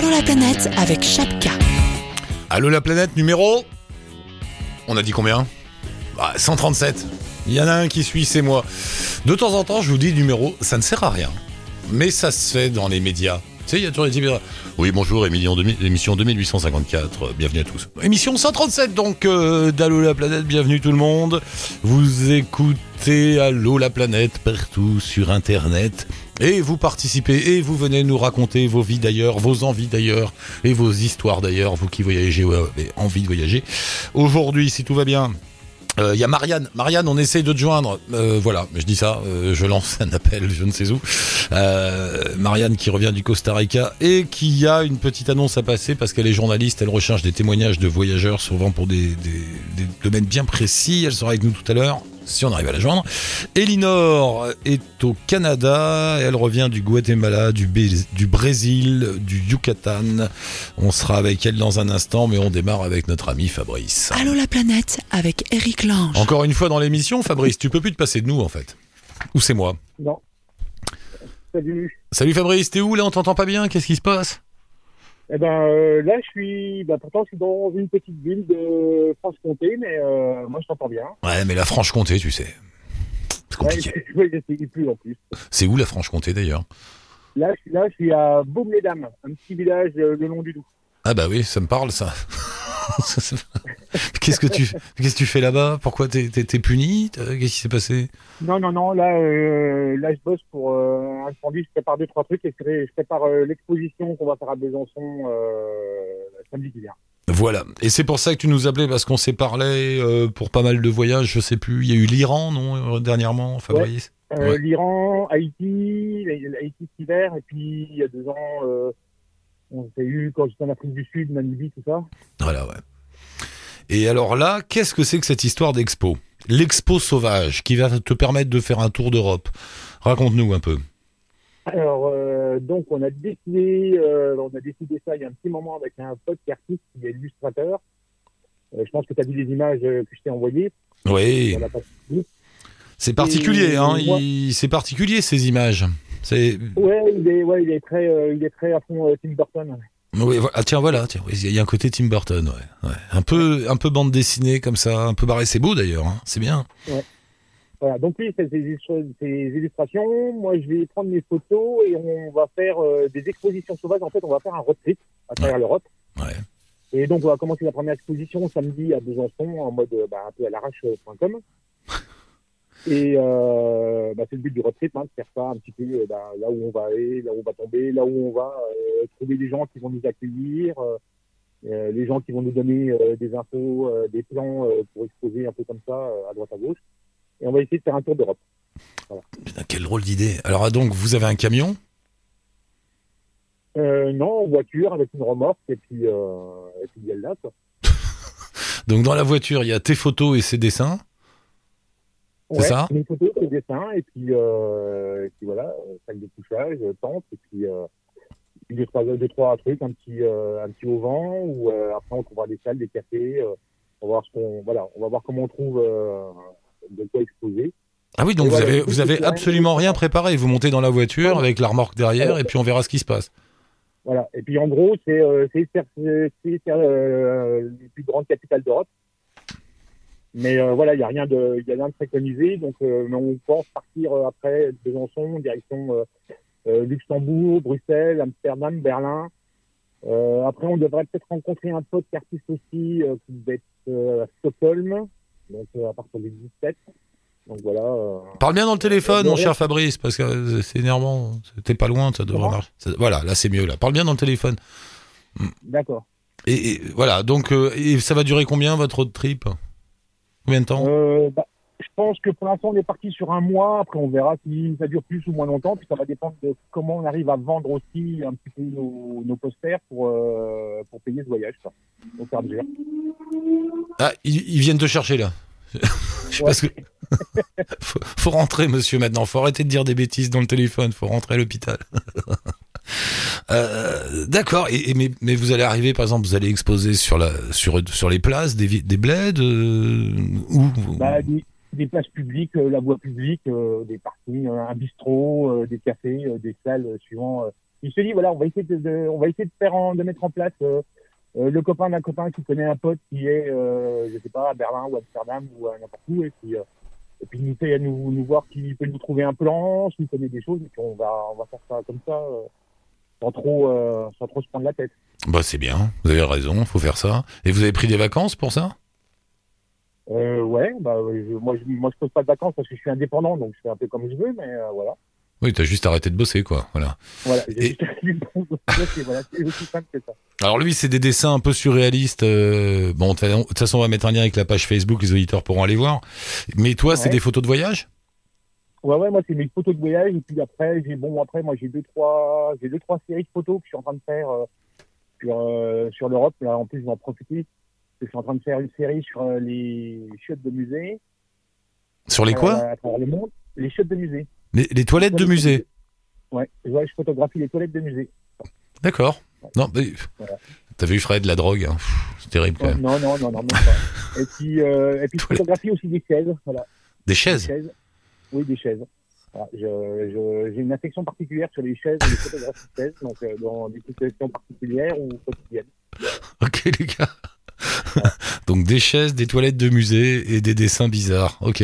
Allô la planète avec Chapka. Allô la planète numéro? On a dit combien? Bah, 137. Il y en a un qui suit, c'est moi. De temps en temps, je vous dis numéro, ça ne sert à rien. Mais ça se fait dans les médias. Tu sais, il y a toujours des types... Oui, bonjour, émission 2854, euh, bienvenue à tous. Émission 137 donc euh, la planète, bienvenue tout le monde. Vous écoutez Allo la planète partout sur Internet. Et vous participez et vous venez nous raconter vos vies d'ailleurs, vos envies d'ailleurs et vos histoires d'ailleurs, vous qui voyagez ou avez envie de voyager. Aujourd'hui, si tout va bien, il euh, y a Marianne. Marianne, on essaye de te joindre. Euh, voilà, je dis ça, euh, je lance un appel, je ne sais où. Marianne qui revient du Costa Rica et qui a une petite annonce à passer parce qu'elle est journaliste, elle recherche des témoignages de voyageurs, souvent pour des domaines bien précis. Elle sera avec nous tout à l'heure si on arrive à la joindre. Elinor est au Canada, elle revient du Guatemala, du, du Brésil, du Yucatan. On sera avec elle dans un instant, mais on démarre avec notre ami Fabrice. Allô la planète avec Eric Lange. Encore une fois dans l'émission, Fabrice, tu peux plus te passer de nous en fait. Ou c'est moi Non. Salut. Salut Fabrice, t'es où là On t'entend pas bien? Qu'est-ce qui se passe? Eh ben euh, là, je suis, bah, pourtant, je suis dans une petite ville de Franche-Comté, mais euh, moi, je t'entends bien. Ouais, mais la Franche-Comté, tu sais, c'est compliqué. Ouais, plus en plus. C'est où la Franche-Comté d'ailleurs? Là, je suis là, je suis à Baume-les-Dames, un petit village euh, le long du Doubs. Ah bah oui, ça me parle ça. qu'est-ce que tu qu'est-ce que tu fais là-bas? Pourquoi t'es es, puni? Qu'est-ce qui s'est passé? Non non non, là euh, là je bosse pour euh, un samedi, je prépare deux trois trucs et je prépare euh, l'exposition qu'on va faire à Besançon samedi qui vient. Voilà, et c'est pour ça que tu nous appelais parce qu'on s'est parlé pour pas mal de voyages, je sais plus, il y a eu l'Iran non dernièrement, Fabrice L'Iran, Haïti, Haïti cet hiver et puis il y a deux ans on s'est eu quand j'étais en Afrique du Sud, Namibie, tout ça. Voilà, ouais. Et alors là, qu'est-ce que c'est que cette histoire d'expo? L'expo sauvage qui va te permettre de faire un tour d'Europe. Raconte-nous un peu. Alors, euh, donc, on a décidé, euh, on a décidé ça il y a un petit moment avec un pote qui est artiste, qui est illustrateur. Euh, je pense que tu as vu les images que je t'ai envoyées. Oui. C'est particulier, hein. C'est particulier ces images. C'est. Ouais, il est, ouais, il est très, euh, il est très à fond euh, Tim Burton. Oui, ah, tiens, voilà, tiens, il y a un côté Tim Burton, ouais, ouais. Un peu, un peu bande dessinée comme ça, un peu barré. C'est beau d'ailleurs, hein, c'est bien. Ouais. Voilà, donc lui, c'est ses, illustrations. Moi, je vais prendre mes photos et on va faire euh, des expositions sauvages. En fait, on va faire un road trip à travers l'Europe. Ouais. Et donc, on va commencer la première exposition samedi à Besançon en mode bah, un peu à l'arrache.com. Et euh, bah, c'est le but du retraite, hein, de faire ça un petit peu euh, bah, là où on va aller, là où on va tomber, là où on va euh, trouver des gens qui vont nous accueillir, euh, euh les gens qui vont nous donner des infos, des plans pour exposer un peu comme ça à droite à gauche. Et on va essayer de faire un tour d'Europe. Voilà. quelle drôle d'idée. Alors ah, donc, vous avez un camion? Non, en voiture avec une remorque et puis, et puis il y a là. Quoi. donc dans la voiture, il y a tes photos et ses dessins c'est ça Une photo, des dessins, et puis, euh, et puis voilà, sac de couchage, tente, et puis, euh, puis deux, trois, deux, trois trucs, un petit, euh, un petit auvent, ou euh, après on trouvera des salles, des cafés, euh, on va voir ce qu'on, voilà, on va voir comment on trouve euh, de quoi exposer. Ah oui, donc vous avez, vous avez absolument rien préparé. Vous montez dans la voiture avec la remorque derrière, et puis on verra ce qui se passe. Voilà. Et puis en gros, c'est euh, euh, les plus grandes capitales d'Europe. Mais euh, voilà, il n'y a rien de, il y a rien de préconisé. Donc, euh, on pense partir euh, après Besançon, direction Luxembourg, Bruxelles, Amsterdam, Berlin. après, on devrait peut-être rencontrer un pote artiste aussi qui va être à Stockholm, donc à partir du 17. Donc voilà. Parle bien dans le téléphone, mon cher Fabrice, parce que c'est énervant. T'es pas loin, ça devrait marcher. Voilà, là c'est mieux. Là, parle bien dans le téléphone. D'accord. Et, voilà, donc et ça va durer combien votre road trip? Combien de temps euh, bah, Je pense que pour l'instant, on est parti sur un mois. Après, on verra si ça dure plus ou moins longtemps. Puis ça va dépendre de comment on arrive à vendre aussi un petit peu nos, posters pour, euh, pour payer ce voyage. Ça. Ah, ils, viennent te chercher là. Je sais pas ce que... faut, rentrer, monsieur, maintenant. Faut arrêter de dire des bêtises dans le téléphone. Faut rentrer à l'hôpital. Euh, d'accord. Et, mais, mais, vous allez arriver, par exemple, vous allez exposer sur la sur sur les places des des bleds euh, où? Bah, des, places publiques, euh, la voie publique, des parkings, un bistrot, des cafés, des salles suivant il se dit voilà, on va essayer de, de- on va essayer de faire en- de mettre en place euh, le copain d'un copain qui connaît un pote qui est, euh, je sais pas, à Berlin ou à Amsterdam ou à n'importe où, et puis euh, et puis nous fait nous, nous voir qui peut nous trouver un plan, s'il connaît des choses, et puis on va on va faire ça comme ça, sans trop sans trop se prendre la tête. Bah c'est bien, vous avez raison, faut faire ça. Et vous avez pris des vacances pour ça? Euh, ouais, bah je- moi je, moi je pose pas de vacances parce que je suis indépendant, donc je fais un peu comme je veux, mais euh, voilà. Oui, t'as juste arrêté de bosser, quoi. Voilà. Voilà, Et- j'ai juste arrêté de prendre- c'est voilà, c'est aussi simple que ça. Alors lui, c'est des dessins un peu surréalistes. euh, Bon, de toute façon- on va mettre un lien avec la page Facebook, les auditeurs pourront aller voir. Mais toi, c'est des photos de voyage? Ouais, ouais, moi c'est mes photos de voyage et puis après j'ai bon après moi j'ai deux trois j'ai deux trois séries de photos que je suis en train de faire euh, sur euh, sur l'Europe là en plus je vais en profiter je suis en train de faire une série sur les chiottes de musée Sur les quoi? à travers le monde les chiottes de musée les, les toilettes de musée. ouais ouais je photographie les toilettes de musée D'accord. Non, mais... Voilà. T'as vu Fred, la drogue hein. C'est terrible quand Ouais, même. non non non non pas et puis euh, et puis je photographie aussi des chaises voilà Des des chaises chaises oui des chaises Voilà, j'ai une affection particulière sur les chaises les photographies de chaises, donc euh, dans des situations particulières ou quotidiennes. Ok, les gars. Donc des chaises, des toilettes de musée et des dessins bizarres. Ok.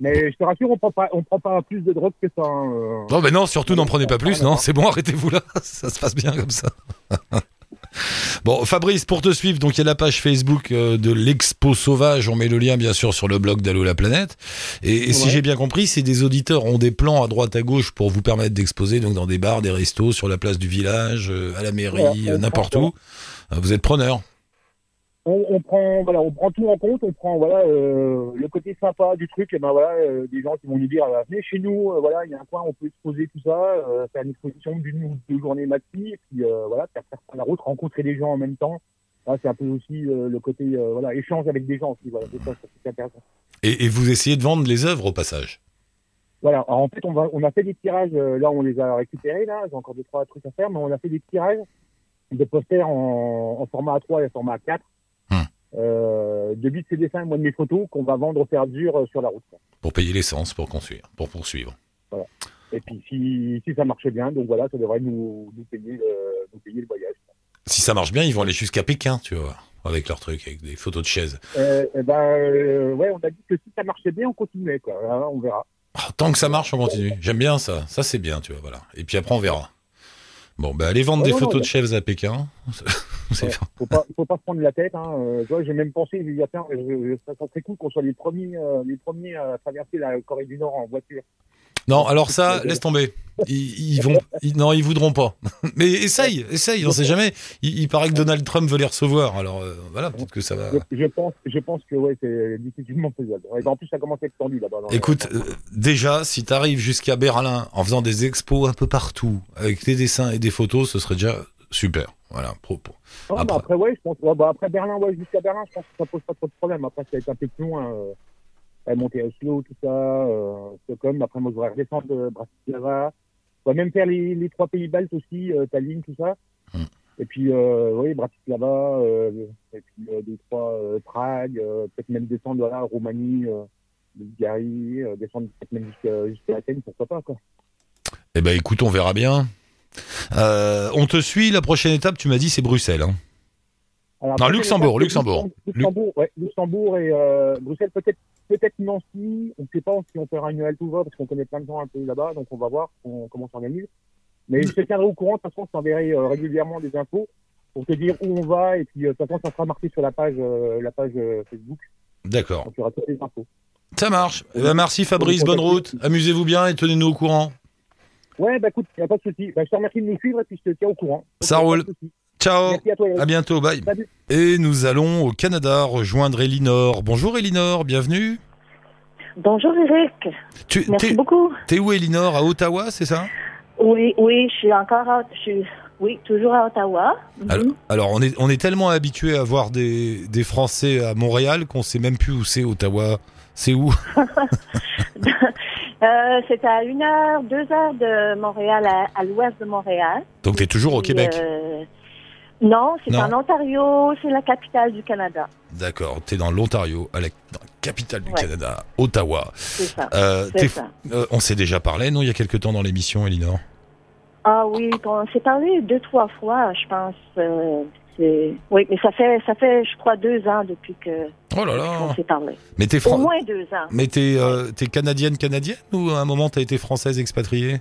Mais je te rassure, on prend pas, on prend pas plus de drogue que ça. hein, euh. Non, mais non, surtout n'en prenez pas plus, non, c'est bon, arrêtez-vous là, ça se passe bien comme ça. Bon, Fabrice, pour te suivre, donc il y a la page Facebook euh, de l'Expo Sauvage, on met le lien bien sûr sur le blog d'Allo la planète. Et, et si j'ai bien compris, c'est des auditeurs ont des plans à droite à gauche pour vous permettre d'exposer, donc dans des bars, des restos, sur la place du village, euh, à la mairie, n'importe où. Vous êtes preneur. On, on prend, voilà, on prend tout en compte. On prend, voilà, euh, le côté sympa du truc. Et ben voilà, euh, des gens qui vont nous dire, euh, venez chez nous. euh, voilà, il y a un coin, on peut exposer tout ça, faire une exposition d'une ou deux journées maxi. Et puis voilà, faire faire la route, rencontrer des gens en même temps. Là, c'est un peu aussi le côté, voilà, échange avec des gens aussi. Voilà, c'est ça, c'est intéressant. Et, et vous essayez de vendre les œuvres au passage? Voilà. Alors, en fait, on, va, on a fait des tirages. là, on les a récupérés. Là, j'ai encore deux trois trucs à faire, mais on a fait des tirages de posters en, en format A3 et format A4. Euh, de bits et dessins, moi de mes photos qu'on va vendre au fer dur euh, sur la route. Pour payer l'essence, pour construire, pour poursuivre. Et puis si, si ça marche bien, donc voilà, ça devrait nous, nous payer le, nous payer le voyage. Si ça marche bien, ils vont aller jusqu'à Pékin, tu vois, avec leur truc, avec des photos de chaises. Euh, euh, ouais, on a dit que si ça marchait bien, on continuait quoi. Voilà, on verra. Ah, tant que ça marche, on continue. J'aime bien ça. Ça, c'est bien, tu vois, voilà. Et puis après, on verra. Bon, bah, allez vendre Ouais, des non, photos non, de chefs à Pékin. C'est Ouais. Faut pas, faut pas se prendre la tête. Hein. Euh, j'ai même pensé, il y a je- je- ça serait cool qu'on soit les premiers, euh, les premiers à traverser la Corée du Nord en voiture. Non, alors ça, laisse tomber. Ils, ils vont, ils- non, ils voudront pas. Mais essaye, essaye, on sait jamais. Il, il paraît que Donald Trump veut les recevoir. Alors euh, voilà, peut-être que ça va. Je, je pense, je pense que ouais, c'est difficilement faisable. En plus, ça commence à être tendu là-bas. dans- Écoute, euh, déjà, si tu arrives jusqu'à Berlin en faisant des expos un peu partout, avec des dessins et des photos, ce serait déjà super. Voilà, pro, pro. Non, mais après- ouais, je pense. ouais, bah, après Berlin, ouais, jusqu'à Berlin, je pense que ça pose pas trop de problème. Après, ça va être un peu plus loin. Euh, monter à Oslo, tout ça, euh, Stockholm. Après, moi, je voudrais redescendre de Bratislava. On va même faire les, les trois pays baltes aussi, euh, Tallinn, tout ça. Hmm. Et puis, euh, oui, Bratislava, euh, et puis euh, deux, trois, euh, Prague, euh, peut-être même descendre, voilà, Roumanie, euh, Bulgarie, euh, descendre peut-être même jusqu'à Athènes, pourquoi pas, quoi. Eh ben, écoute, on verra bien. Euh, on te suit. La prochaine étape, tu m'as dit, c'est Bruxelles. hein. Alors, Non, Luxembourg, Luxembourg. Luxembourg, ouais, Luxembourg et euh, Bruxelles, peut-être peut-être Nancy. On ne sait pas si on fera une halte ou pas, parce qu'on connaît plein de gens un peu là-bas, donc on va voir on- comment ça s'organise. Mais je te tiendrai au courant, de toute façon, je t'enverrai euh, régulièrement des infos pour te dire où on va, et puis euh, de toute façon, ça sera marqué sur la page, euh, la page Facebook, D'accord. donc il y aura toutes les infos. Ça marche. Eh ben, merci Fabrice, bonne route. Amusez-vous bien et tenez-nous au courant. Ouais, bah écoute, il n'y a pas de souci. Bah, je te remercie de nous suivre, et puis je te tiens au courant. Ça roule. Ciao. Merci à toi. Eric. À bientôt. Bye. Salut. Et nous allons au Canada rejoindre Elinor. Bonjour Elinor, bienvenue. Bonjour Eric, Tu merci beaucoup. t'es où Elinor? À Ottawa, c'est ça? Oui, oui, je suis encore à, je suis, oui, toujours à Ottawa. Mhm. alors, alors, on est on est tellement habitué à voir des, des Français à Montréal qu'on sait même plus où c'est Ottawa. C'est où? Euh, c'est à une heure, deux heures de Montréal, à, à l'ouest de Montréal. Donc t'es toujours au Québec. euh, non, c'est en Ontario, c'est la capitale du Canada. D'accord. T'es dans l'Ontario, à la, dans la capitale du Ouais. Canada, Ottawa. C'est ça. Euh, C'est t'es- ça. euh, on s'est déjà parlé, non Il y a quelque temps dans l'émission, Elinor? Ah oui, on s'est parlé deux, trois fois, je pense. euh, oui, mais ça fait, ça fait, je crois, deux ans depuis que Oh là on là s'est parlé. Mais t'es Au moins deux ans. Mais t'es t'es canadienne canadienne ou à un moment t'as été française expatriée?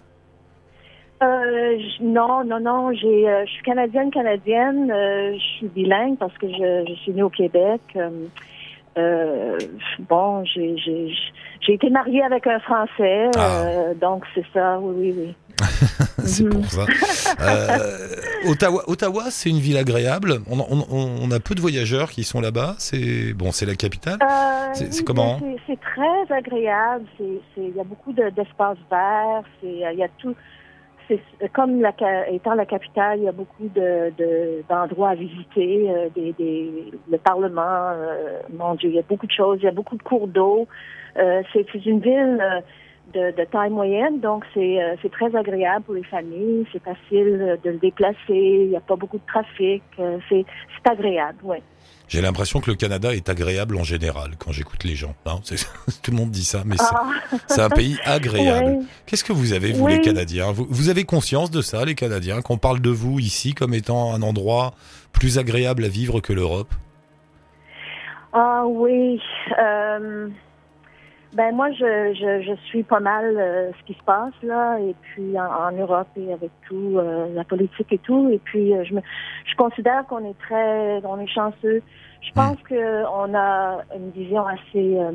Euh, non, non, non. J'ai, euh, je suis canadienne, canadienne. euh, je suis bilingue parce que je, je suis née au Québec. Euh, euh, bon, j'ai, j'ai, j'ai été mariée avec un Français, Ah. euh, donc c'est ça. Oui, oui, oui. C'est pour ça. Euh, Ottawa, Ottawa c'est une ville agréable. On, on, on- a peu de voyageurs qui sont là-bas. C'est bon, c'est la capitale. Euh, C'est- oui, comment? c'est, très agréable. C'est, c'est, il y a beaucoup de, d'espaces verts. C'est, il y a tout. C'est comme la, étant la capitale, il y a beaucoup de, de- d'endroits à visiter, euh, des, des, le Parlement, euh, mon Dieu, il y a beaucoup de choses, il y a beaucoup de cours d'eau. Euh, c'est, c'est une ville euh, de, de taille moyenne, donc c'est, euh, très agréable pour les familles, c'est facile euh, de se déplacer, il n'y a pas beaucoup de trafic, euh, c'est, agréable, oui. J'ai l'impression que le Canada est agréable en général quand j'écoute les gens. C'est- tout le monde dit ça, mais c'est- Ah, c'est un pays agréable. ouais. Qu'est-ce que vous avez, vous, Oui. les Canadiens? Vous, vous avez conscience de ça, les Canadiens, qu'on parle de vous ici comme étant un endroit plus agréable à vivre que l'Europe? Ah oui. Euh, ben moi, je, je, je suis pas mal euh, ce qui se passe là, et puis en, en Europe et avec tout euh, la politique et tout. Et puis euh, je me, je considère qu'on est très, on est chanceux. Je pense que on a une vision assez euh,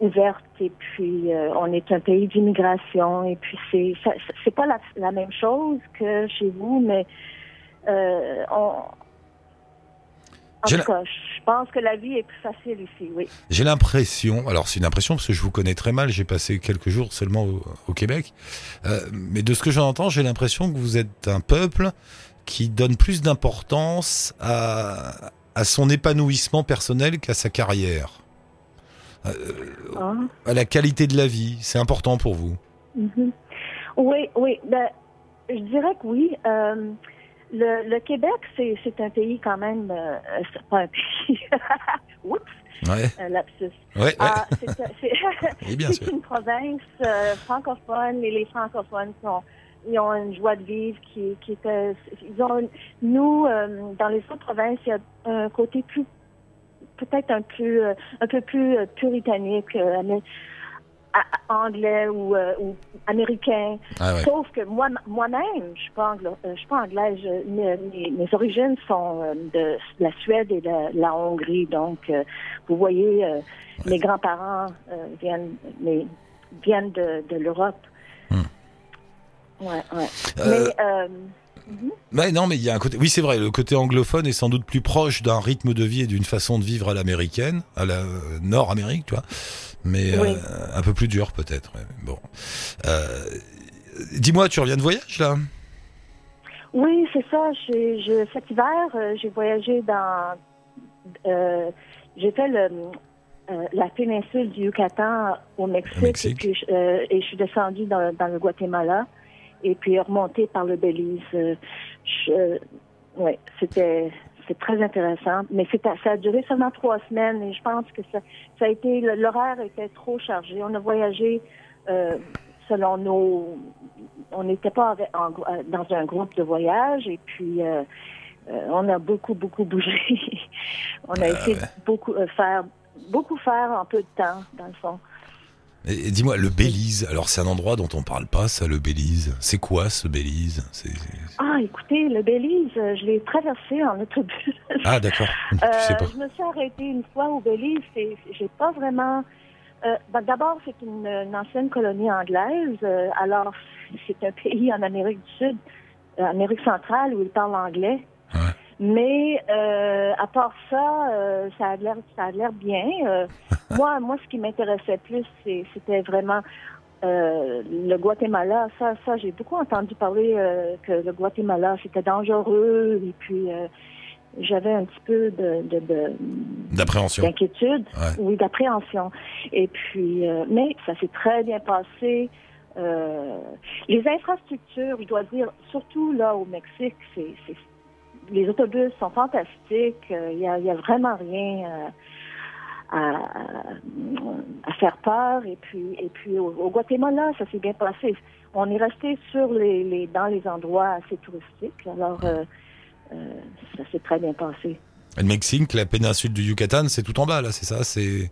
ouverte et puis euh, on est un pays d'immigration et puis c'est, c'est pas la, la même chose que chez vous, mais euh, on en tout cas, je pense que la vie est plus facile ici, oui. J'ai l'impression, alors c'est une impression parce que je vous connais très mal, j'ai passé quelques jours seulement au, au Québec, euh, mais de ce que j'en entends, j'ai l'impression que vous êtes un peuple qui donne plus d'importance à, à son épanouissement personnel qu'à sa carrière, Ah, à la qualité de la vie. C'est important pour vous. mhm. Oui, oui. Ben, je dirais que oui. Euh, le, le Québec, c'est, un pays quand même. Euh, c'est pas un pays. Oups, Ouais, un lapsus. ouais. Ah, c'est, une province euh, francophone et les francophones sont, ils ont une joie de vivre qui, qui était. Ils ont, nous, euh, dans les autres provinces, il y a un côté plus, peut-être un plus, euh, un peu plus euh, puritanique, euh, anglais ou, euh, ou américain. Ah ouais. Sauf que moi, moi-même, je suis pas euh, je suis pas anglaise. Je- mes, mes- mes origines sont euh, de la Suède et de la Hongrie. Donc, euh, vous voyez, euh, mes grands-parents euh, viennent, mais, viennent de, de l'Europe. Hmm. Ouais, ouais. Mais euh, Ouais, non, mais il y a un côté. Oui, c'est vrai. Le côté anglophone est sans doute plus proche d'un rythme de vie et d'une façon de vivre à l'américaine, à la Nord-Amérique, tu vois. Mais Oui. euh, un peu plus dur, peut-être. ouais. Bon. Euh, Dis-moi, tu reviens de voyage là? Oui, c'est ça. Je, cet hiver, euh, j'ai voyagé dans. euh, j'ai fait le, la péninsule du Yucatan au Mexique, et puis je- et je suis descendue dans, dans le Guatemala et puis remontée par le Belize. Je- ouais, c'était c'est très intéressant, mais c'est ça a duré seulement trois semaines et je pense que ça, ça a été l'horaire était trop chargé. On a voyagé euh, selon nos on n'était pas avec- en- euh, dans un groupe de voyage et puis euh, euh, on a beaucoup beaucoup bougé. on a essayé de beaucoup faire beaucoup faire en peu de temps dans le fond. Et, et dis-moi, le Belize. Alors, c'est un endroit dont on parle pas, ça, le Belize. C'est quoi ce Belize? Ah, écoutez, le Belize, je l'ai traversé en autobus. Ah, d'accord. Je sais Euh, pas. je me suis arrêtée une fois au Belize. C'est- J'ai pas vraiment. euh, ben, D'abord, c'est une, une ancienne colonie anglaise. euh, alors, c'est un pays en Amérique du Sud, Amérique centrale, où ils parlent anglais. Mais euh, à part ça, euh, ça a l'air, ça a l'air bien. Euh, moi, moi, ce qui m'intéressait plus, c'est- c'était vraiment le Guatemala. Ça, ça, j'ai beaucoup entendu parler que le Guatemala c'était dangereux et puis. j'avais un petit peu de, de, de- D'appréhension. d'inquiétude, Ouais. oui, d'appréhension. Et puis, mais ça s'est très bien passé. Les infrastructures, je dois dire, surtout là au Mexique, c'est, c'est- les autobus sont fantastiques. Euh, Il y, a, vraiment rien euh, à, à faire peur. Et puis, et puis au, au Guatemala, ça s'est bien passé. On est resté sur les, les, dans les endroits assez touristiques. Alors, euh, euh, ça s'est très bien passé. Le Mexique, la péninsule du Yucatan, c'est tout en bas, là, c'est ça? C'est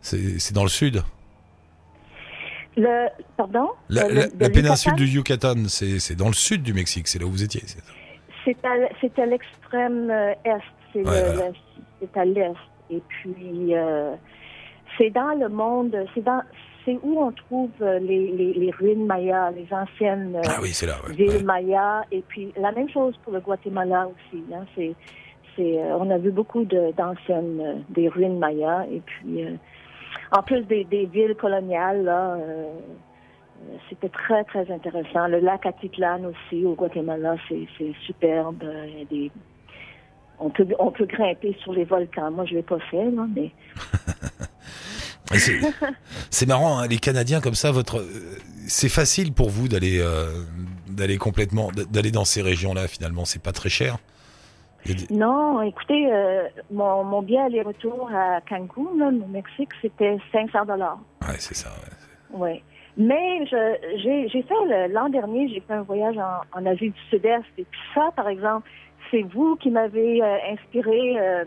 c'est c'est dans le sud? Le, pardon? La, Le- la- le la péninsule Yucatan, du Yucatan, c'est c'est dans le sud du Mexique, c'est là où vous étiez. c'est ça? C'est à, l'extrême euh, est, c'est Ouais, voilà. à l'est. Et puis, euh, c'est dans le monde, c'est dans, c'est où on trouve euh, les, les, les ruines mayas, les anciennes Ah oui, c'est là. ouais. villes Ouais. mayas. Et puis, la même chose pour le Guatemala aussi. Hein, c'est, c'est, on a vu beaucoup de, d'anciennes, des ruines mayas. Et puis, euh, en plus des, des villes coloniales, là, euh, c'était très, très intéressant. Le lac Atitlan aussi, au Guatemala, c'est, superbe. Il y a des... on, peut, on peut grimper sur les volcans. Moi, je ne l'ai pas fait, mais C'est marrant, hein, les Canadiens comme ça, votre, c'est facile pour vous d'aller euh, d'aller complètement, d'aller dans ces régions-là. Finalement, c'est pas très cher. Des- non, écoutez, euh, mon, mon billet aller-retour à Cancun, là, au Mexique, c'était 500 dollars. Ouais, c'est ça. ouais. Oui. Mais je- j'ai j'ai fait le- l'an dernier, j'ai fait un voyage en, en Asie du Sud-Est. Et puis ça, par exemple, c'est vous qui m'avez euh, inspiré euh,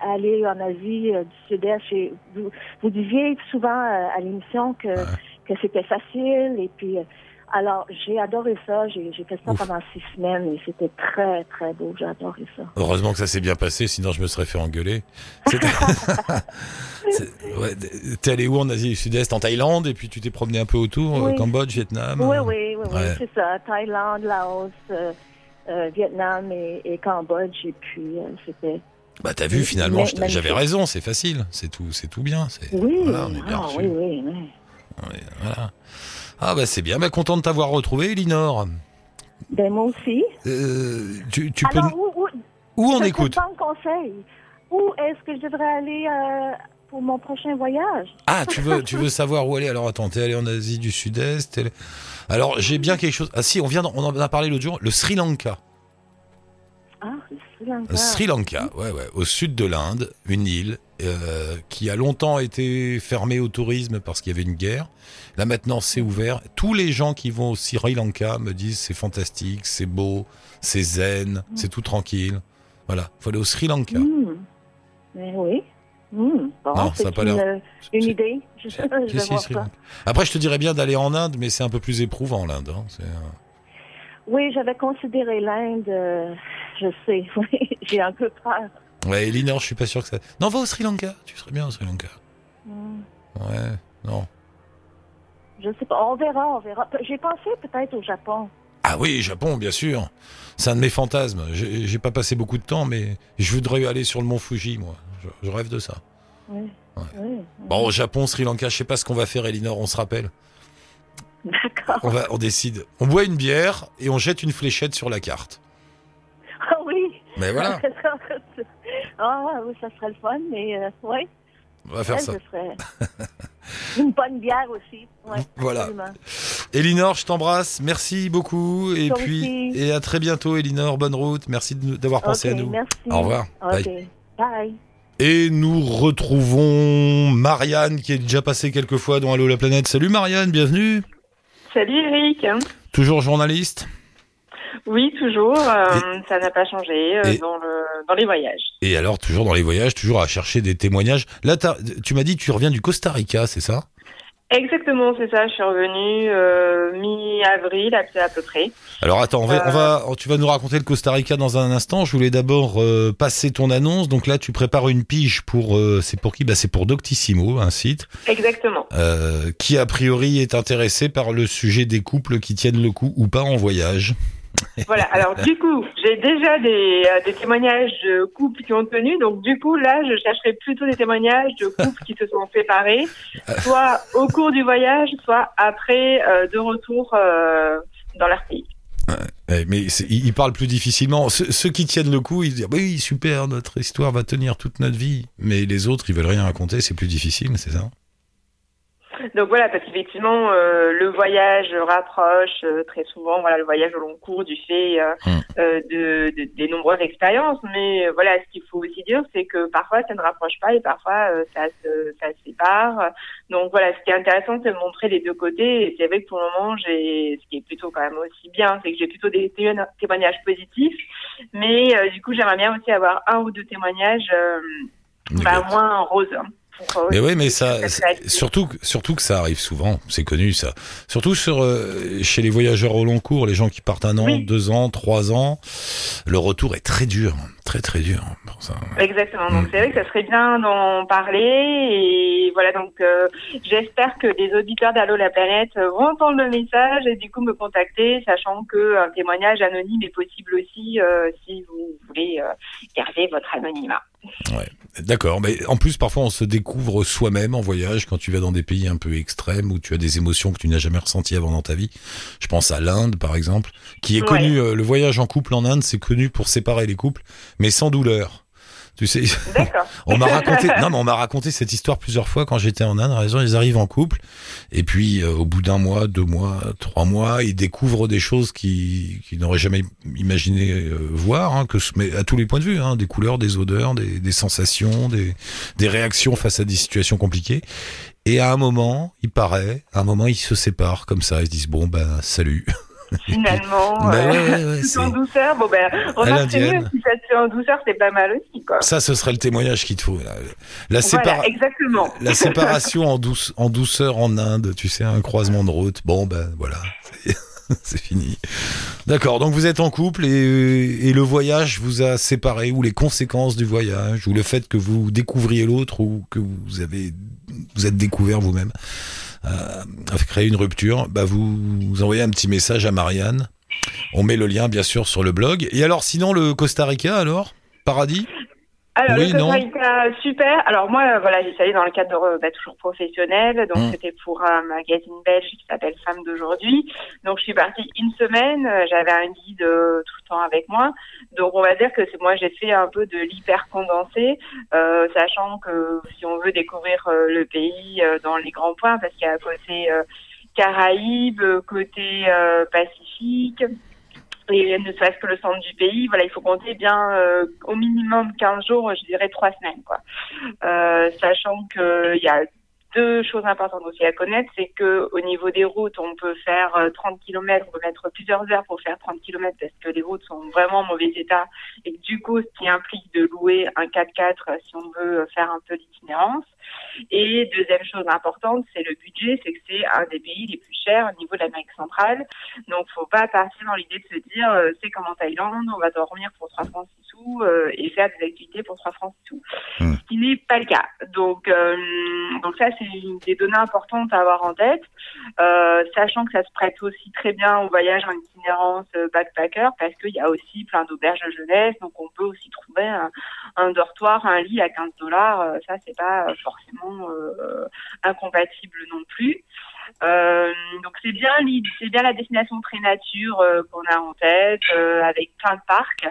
à aller en Asie euh, du Sud-Est. Et Vous, vous disiez souvent euh, à l'émission que, que c'était facile. Et puis, euh, alors, j'ai adoré ça. J'ai fait ça Ouf. pendant six semaines et c'était très, très beau. J'ai adoré ça. Heureusement que ça s'est bien passé, sinon je me serais fait engueuler. Ouais, T'es allé où en Asie du Sud-Est? En Thaïlande et puis tu t'es promené un peu autour, euh, Oui. Cambodge, Vietnam. Oui, euh, oui, oui, oui, c'est ça. Thaïlande, Laos, euh, euh, Vietnam et, et Cambodge. Et puis, euh, c'était... Bah t'as vu finalement, j'avais raison, c'est facile, c'est tout, c'est tout bien. Oui, voilà, on est bien ah, oui, oui, oui. Ouais, voilà. Ah bah c'est bien, bah content de t'avoir retrouvé, Elinor. Ben, moi aussi. Euh, tu, tu peux Alors, nous- où, où, où on je te écoute? donne conseil. Où est-ce que je devrais aller euh, pour mon prochain voyage? Ah, tu veux, tu veux savoir où aller? Alors attends, t'es allé en Asie du Sud-Est. Alors j'ai bien quelque chose. Ah si, on vient, on en a parlé l'autre jour. Le Sri Lanka. Ah, le Sri Lanka. Sri Lanka, ouais, ouais, au sud de l'Inde, une île euh, qui a longtemps été fermée au tourisme parce qu'il y avait une guerre. Là maintenant, c'est ouvert. Tous les gens qui vont au Sri Lanka me disent c'est fantastique, c'est beau, c'est zen, c'est tout tranquille. Voilà, faut aller au Sri Lanka. Hmm. Oui. Hmm. Bon, Non, ça a pas une, l'air- euh, une C'est- idée. Je, vais voir ça. Lanka. Après, je te dirais bien d'aller en Inde, mais c'est un peu plus éprouvant l'Inde. hein. Euh, Oui, j'avais considéré l'Inde. euh, je sais, oui. J'ai un peu peur. Ouais, Elinor, je suis pas sûr que ça. Non, va au Sri Lanka. Tu serais bien au Sri Lanka. Hmm. Ouais, non. Je sais pas. On verra, on verra. J'ai pensé peut-être au Japon. Ah oui, Japon, bien sûr. C'est un de mes fantasmes. J'ai pas passé beaucoup de temps, mais je voudrais aller sur le mont Fuji, moi. Je, je rêve de ça. Oui. Ouais. oui. Bon, au Japon, Sri Lanka, je sais pas ce qu'on va faire, Elinor, on se rappelle. D'accord. On, va, on décide. On boit une bière et on jette une fléchette sur la carte. Ah oui. Mais voilà, ah oui, ça serait le fun, mais euh, oui. on va faire Ouais, ça. ce serait une bonne bière aussi. Ouais, Voilà. absolument. Elinor, je t'embrasse. Merci beaucoup. Et Toi puis, et à très bientôt, Elinor. Bonne route. Merci de nous- d'avoir pensé à nous. Merci. Au revoir. Ok. Bye. Bye. Et nous retrouvons Marianne qui est déjà passée quelques fois dans Allo la planète. Salut Marianne, bienvenue. Salut Eric. Toujours journaliste. Oui, toujours. euh, ça n'a pas changé euh, dans, le, dans les voyages. Et alors toujours dans les voyages, toujours à chercher des témoignages. Là, tu m'as dit que tu reviens du Costa Rica, c'est ça? Exactement, c'est ça. Je suis revenue euh, mi-avril, à, peu près. Alors attends, on va, on va, tu vas nous raconter le Costa Rica dans un instant. Je voulais d'abord euh, passer ton annonce. Donc là, tu prépares une pige pour, euh, c'est pour qui? Bah c'est pour Doctissimo, un site Exactement. qui a priori est intéressé par le sujet des couples qui tiennent le coup ou pas en voyage. Voilà. Alors du coup, j'ai déjà des, euh, des témoignages de couples qui ont tenu. Donc du coup, là, je chercherai plutôt des témoignages de couples qui se sont séparés, soit au cours du voyage, soit après euh, de retour euh, dans leur pays. Eh, Mais ils parlent plus difficilement. Ceux, ceux qui tiennent le coup, ils disent oui super, notre histoire va tenir toute notre vie. Mais les autres, ils veulent rien raconter, c'est plus difficile, c'est ça? Donc voilà, parce qu'effectivement, euh, le voyage rapproche euh, très souvent, voilà, le voyage au long cours du fait euh, Mm. euh, de, de- des nombreuses expériences. Mais euh, voilà, ce qu'il faut aussi dire, c'est que parfois ça ne rapproche pas et parfois euh, ça se ça se sépare. Donc voilà, ce qui est intéressant, c'est de montrer les deux côtés. Et c'est vrai que pour le moment, j'ai, ce qui est plutôt quand même aussi bien, c'est que j'ai plutôt des témo- témoignages positifs. Mais euh, du coup, j'aimerais bien aussi avoir un ou deux témoignages, euh, bah, moins roses. Pour, Mais oui, mais ça, surtout, que- surtout que ça arrive souvent, c'est connu ça. Surtout sur, euh, chez les voyageurs au long cours, les gens qui partent un an, Oui. deux ans, trois ans, le retour est très dur, très très dur. Pour ça. Exactement. Donc Mm. c'est vrai que ça serait bien d'en parler et voilà donc euh, j'espère que les auditeurs d'Allo la planète euh, vont entendre le message et du coup me contacter, sachant que un témoignage anonyme est possible aussi euh, si vous voulez garder votre anonymat. D'accord, mais en plus parfois on se découvre soi-même en voyage quand tu vas dans des pays un peu extrêmes où tu as des émotions que tu n'as jamais ressenties avant dans ta vie. Je pense à l'Inde par exemple, qui est Ouais. connu, euh, le voyage en couple en Inde, c'est connu pour séparer les couples, mais sans douleur. Tu sais, on m'a raconté, non mais on m'a raconté cette histoire plusieurs fois quand j'étais en Inde. Raison, ils arrivent en couple et puis euh, au bout d'un mois, deux mois, trois mois, ils découvrent des choses qui qu'ils n'auraient jamais imaginé euh, voir, hein, que mais à tous les points de vue, hein, des couleurs, des odeurs, des, des sensations, des, des réactions face à des situations compliquées. Et à un moment, il paraît, à un moment, ils se séparent comme ça. Ils se disent bon ben salut. Finalement, Bah euh, ouais, ouais, tout en douceur. Bon ben remarque c'est mieux si ça se fait en douceur, c'est pas mal aussi quoi. Ça, ce serait le témoignage qu'il te faut. La, la Voilà, sépara- exactement. La séparation en, douce, en douceur en Inde, tu sais, un croisement de route. Bon, ben voilà, c'est- fini. D'accord, donc vous êtes en couple et, et le voyage vous a séparé, ou les conséquences du voyage, ou le fait que vous découvriez l'autre, ou que vous avez vous êtes découvert vous-même, euh, a créé une rupture, bah vous, vous envoyez un petit message à Marianne. On met le lien bien sûr sur le blog. Et alors sinon le Costa Rica alors? Paradis? Alors, Oui, le non. Costa Rica, super. Alors, moi, euh, voilà, j'y suis allée dans le cadre euh, bah, toujours professionnel. Donc, Mm. c'était pour un magazine belge qui s'appelle Femmes d'aujourd'hui. Donc, je suis partie une semaine. Euh, J'avais un guide euh, tout le temps avec moi. Donc, on va dire que moi, j'ai fait un peu de l'hyper condensé, euh, sachant que si on veut découvrir euh, le pays euh, dans les grands points, parce qu'il y a un côté euh, Caraïbes, côté euh, Pacifique, et ne serait-ce que le centre du pays, voilà, il faut compter bien euh, au minimum 15 jours, je dirais trois semaines, quoi. Euh, sachant que il y a deux choses importantes aussi à connaître, c'est que au niveau des routes, on peut faire euh, 30 km, on peut mettre plusieurs heures pour faire 30 km parce que les routes sont vraiment en mauvais état et du coup, ce qui implique de louer un 4x4 euh, si on veut faire un peu d'itinérance. Et deuxième chose importante, c'est le budget, c'est que c'est un des pays les plus chers au niveau de l'Amérique centrale. Donc, faut pas partir dans l'idée de se dire, euh, c'est comme en Thaïlande, on va dormir pour 3 francs 6 sous euh, et faire des activités pour 3 francs 6 sous. Hmm. Ce qui n'est pas le cas. Donc, euh, donc ça, c'est des données importantes à avoir en tête, euh, sachant que ça se prête aussi très bien au voyage en itinérance euh, backpacker parce qu'il y a aussi plein d'auberges de jeunesse, donc on peut aussi trouver un, un dortoir, un lit à 15 dollars. Euh, ça, c'est pas forcément euh, incompatible non plus. Euh, donc c'est bien c'est bien la destination très nature euh, qu'on a en tête, euh, avec plein de parcs.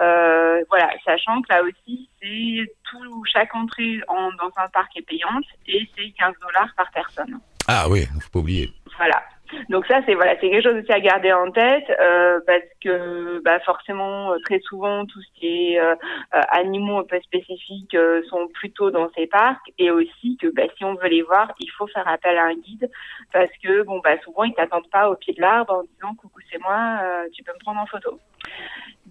Euh, voilà, sachant que là aussi c'est tout chaque entrée en, dans un parc est payante et c'est 15 dollars par personne. Ah oui, faut pas oublier. Voilà. Donc ça c'est voilà c'est quelque chose aussi à garder en tête euh, parce que bah forcément euh, très souvent tout ce qui est euh, euh, animaux un peu spécifiques euh, sont plutôt dans ces parcs et aussi que bah, si on veut les voir il faut faire appel à un guide parce que bon bah souvent ils t'attendent pas au pied de l'arbre en disant coucou c'est moi euh, tu peux me prendre en photo.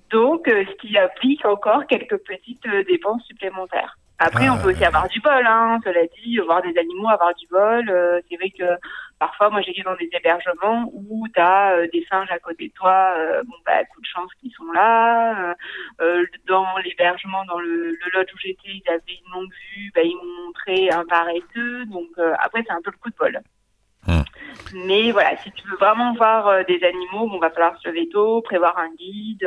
Donc ce qui applique encore quelques petites dépenses supplémentaires. Après, Ah, on peut aussi avoir du bol, hein. Cela dit, voir des animaux, avoir du bol. euh, c'est vrai que parfois, moi, j'ai été dans des hébergements où tu as des singes à côté de toi. euh, bon, bah, coup de chance qu'ils sont là. Euh, euh, dans l'hébergement, dans le, le lodge où j'étais, ils avaient une longue vue. Bah, ils m'ont montré un paresseux. Donc, euh, après, c'est un peu le coup de bol. Hum. Mais voilà, si tu veux vraiment voir euh, des animaux, bon, va falloir se lever tôt, prévoir un guide.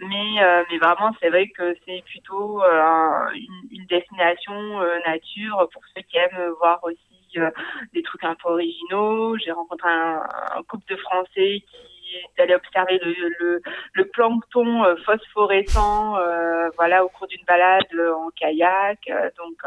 Mais, euh, mais vraiment, c'est vrai que c'est plutôt euh, un- une, une destination euh, nature pour ceux qui aiment voir aussi euh, des trucs un peu originaux. J'ai rencontré un, un couple de Français qui allé observer le, le, le plancton euh, phosphorescent, euh, voilà, au cours d'une balade en kayak. Donc,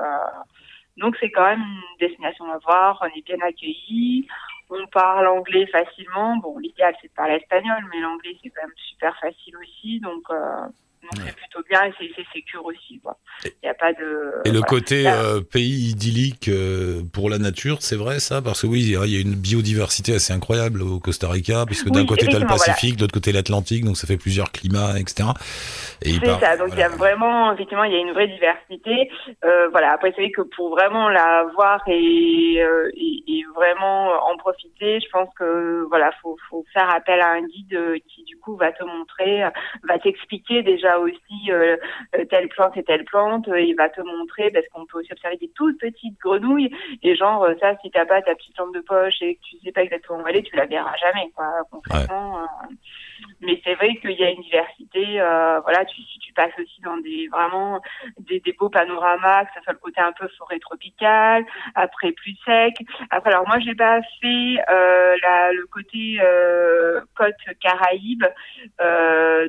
Donc c'est quand même une destination à voir, on est bien accueillis, on parle anglais facilement. Bon, l'idéal c'est de parler espagnol, mais l'anglais c'est quand même super facile aussi, donc euh, donc c'est plutôt bien et c'est sécure aussi quoi. Il y a pas de Et le côté euh, pays idyllique euh, pour la nature, c'est vrai ça? Parce que oui, il y a une biodiversité assez incroyable au Costa Rica, puisque d'un Oui, côté tu as le voilà. Pacifique, de l'autre côté l'Atlantique, donc ça fait plusieurs climats, etc. Et il C'est ça, donc il y a vraiment, effectivement, il y a une vraie diversité. Euh, voilà, après c'est vrai que pour vraiment la voir et, et, et vraiment en profiter, je pense que voilà, faut, faut faire appel à un guide qui coup va te montrer, euh, va t'expliquer déjà aussi euh, euh, telle plante et telle plante, euh, il va te montrer parce qu'on peut aussi observer des toutes petites grenouilles et genre ça si t'as pas ta petite lampe de poche et que tu sais pas exactement où aller, tu la verras jamais quoi concrètement. mais c'est vrai qu'il y a une diversité. euh, voilà, tu, tu passes aussi dans des vraiment des, des beaux panoramas, que ça soit le côté un peu forêt tropicale, après plus sec. Après, alors moi, j'ai pas fait euh, la, le côté euh, côte Caraïbes, euh,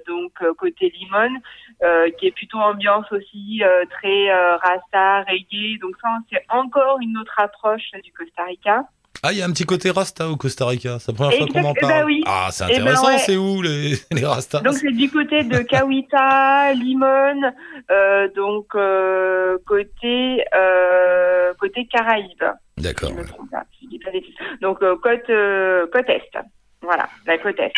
donc euh, côté Limone, euh, qui est plutôt ambiance aussi euh, très euh, rasta, reggae. Donc ça, c'est encore une autre approche du Costa Rica. Ah, il y a un petit côté Rasta au Costa Rica. C'est la première fois qu'on en eh parle. ben oui. Ah, c'est Eh ben intéressant. ouais. C'est où les, les Rastas? Donc c'est du côté de Kawita, Limon, euh, donc euh, côté euh, côté Caraïbes. D'accord. Donc euh, côte euh, côte est. Voilà, la côte est.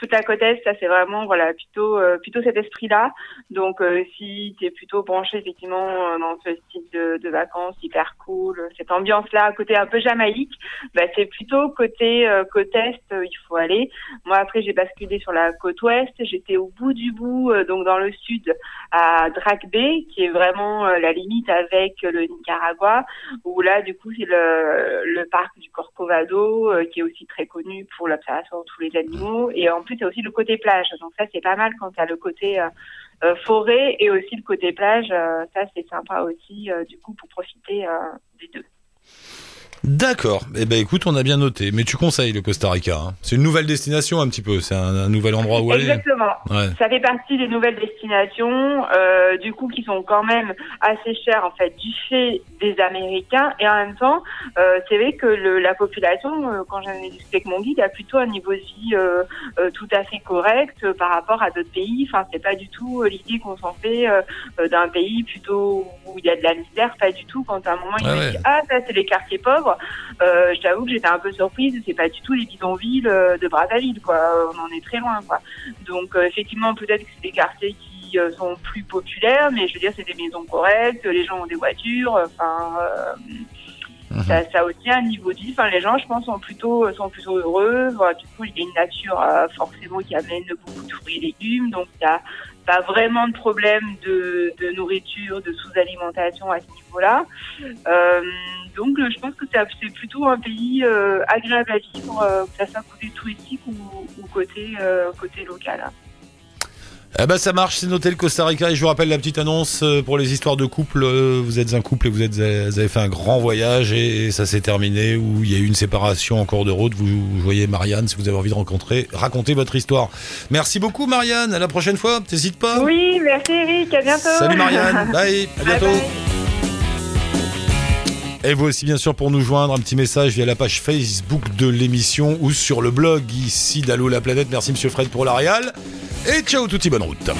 Toute la côte est, ça c'est vraiment voilà plutôt euh, plutôt cet esprit-là. Donc euh, si tu es plutôt branché effectivement euh, dans ce style de, de vacances hyper cool, euh, cette ambiance-là, côté un peu jamaïque, bah, c'est plutôt côté euh, côte est, euh, il faut aller. Moi après j'ai basculé sur la côte ouest, j'étais au bout du bout, donc dans le sud à Drac Bay, qui est vraiment la limite avec le Nicaragua où là, du coup, c'est le, le parc du Corcovado, qui est aussi très connu pour l'observation de tous les animaux. Et en a aussi le côté plage. Donc ça, c'est pas mal quand tu as le côté euh, euh, forêt et aussi le côté plage. euh, ça, c'est sympa aussi, du coup, pour profiter des deux. D'accord. Eh ben, écoute, on a bien noté. Mais tu conseilles le Costa Rica. hein. C'est une nouvelle destination un petit peu. C'est un, un nouvel endroit où aller. Exactement. Ouais. Ça fait partie des nouvelles destinations, euh, du coup, qui sont quand même assez chères, en fait, du fait des Américains. Et en même temps, euh, c'est vrai que le, la population, euh, quand j'en ai discuté avec mon guide, a plutôt un niveau de vie tout à fait correct par rapport à d'autres pays. Enfin, c'est pas du tout l'idée qu'on s'en fait d'un pays plutôt où il y a de la misère, pas du tout. Quand à un moment, il Ouais, me ouais. dit, ah, ça, c'est les quartiers pauvres, euh, je t'avoue que j'étais un peu surprise. C'est pas du tout les bidonvilles euh, de Brazzaville, quoi. On en est très loin, quoi. Donc euh, effectivement, peut-être que c'est des quartiers qui euh, sont plus populaires, mais je veux dire, c'est des maisons correctes, les gens ont des voitures, enfin, Mhm. ça, ça aussi un niveau de vie. Enfin, les gens, je pense, sont plutôt sont plutôt heureux. Voilà, du coup, il y a une nature euh, forcément qui amène beaucoup de fruits et légumes, donc il y a pas vraiment de problème de, nourriture, de sous-alimentation à ce niveau-là. Euh, donc, je pense que c'est plutôt un pays euh, agréable à vivre, euh, que ça soit côté touristique ou, euh, côté local. Eh ben ça marche, c'est noté le Costa Rica et je vous rappelle la petite annonce euh, pour les histoires de couple. euh, Vous êtes un couple et vous, êtes, vous avez fait un grand voyage et ça s'est terminé où il y a eu une séparation en cours de route. Vous, vous voyez Marianne si vous avez envie de rencontrer, raconter votre histoire. Merci beaucoup Marianne, à la prochaine fois, t'hésites pas. Oui, merci Eric, à bientôt. Salut Marianne, bye, à Bye bientôt. bye. Et vous aussi, bien sûr, pour nous joindre, un petit message via la page Facebook de l'émission ou sur le blog ici d'Allo la planète. Merci, monsieur Fred, pour la réal. Et ciao, touti, bonne route.